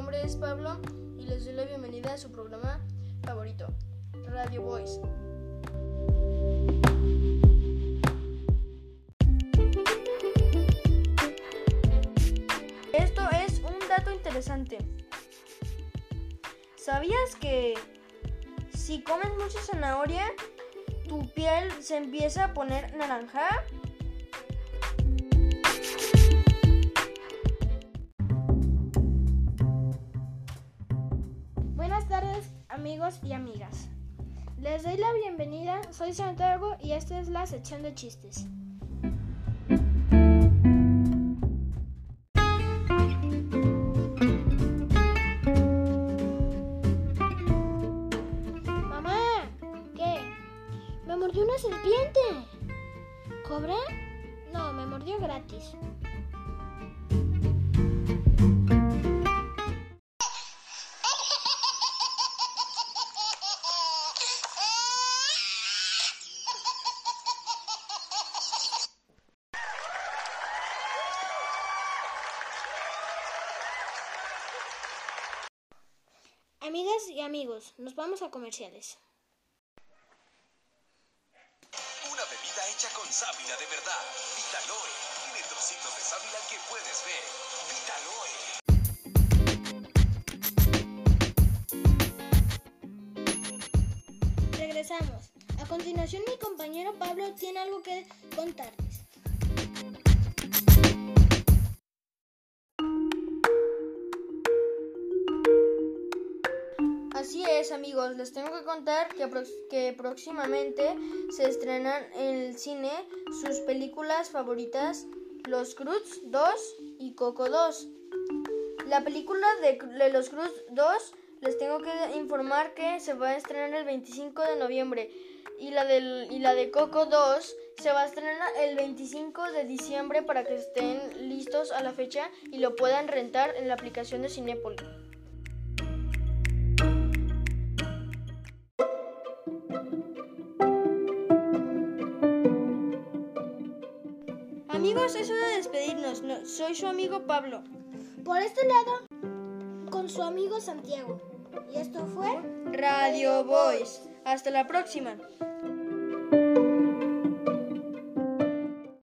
nombre es Pablo y les doy la bienvenida a su programa favorito, Radio Voice. Esto es un dato interesante. ¿Sabías que si comes mucha zanahoria, tu piel se empieza a poner naranja? Amigos y amigas. Les doy la bienvenida, soy Santiago y esta es la sección de chistes. Mamá, ¿qué? Me mordió una serpiente. ¿Cobra? No, me mordió gratis. Amigas y amigos, nos vamos a comerciales. Una bebida hecha con sábila de verdad. Vitaloe. Tiene trocitos de sábila que puedes ver. Vitaloe. Regresamos. A continuación mi compañero Pablo tiene algo que contarles. Así es, amigos, les tengo que contar que, próximamente se estrenan en el cine sus películas favoritas, Los Cruz 2 y Coco 2. La película de, Los Cruz 2 les tengo que informar que se va a estrenar el 25 de noviembre y la, y la de Coco 2 se va a estrenar el 25 de diciembre para que estén listos a la fecha y lo puedan rentar en la aplicación de Cinépolis. Amigos, es hora de despedirnos. No, soy su amigo Pablo. Por este lado, con su amigo Santiago. Y esto fue... Radio Voice. Hasta la próxima.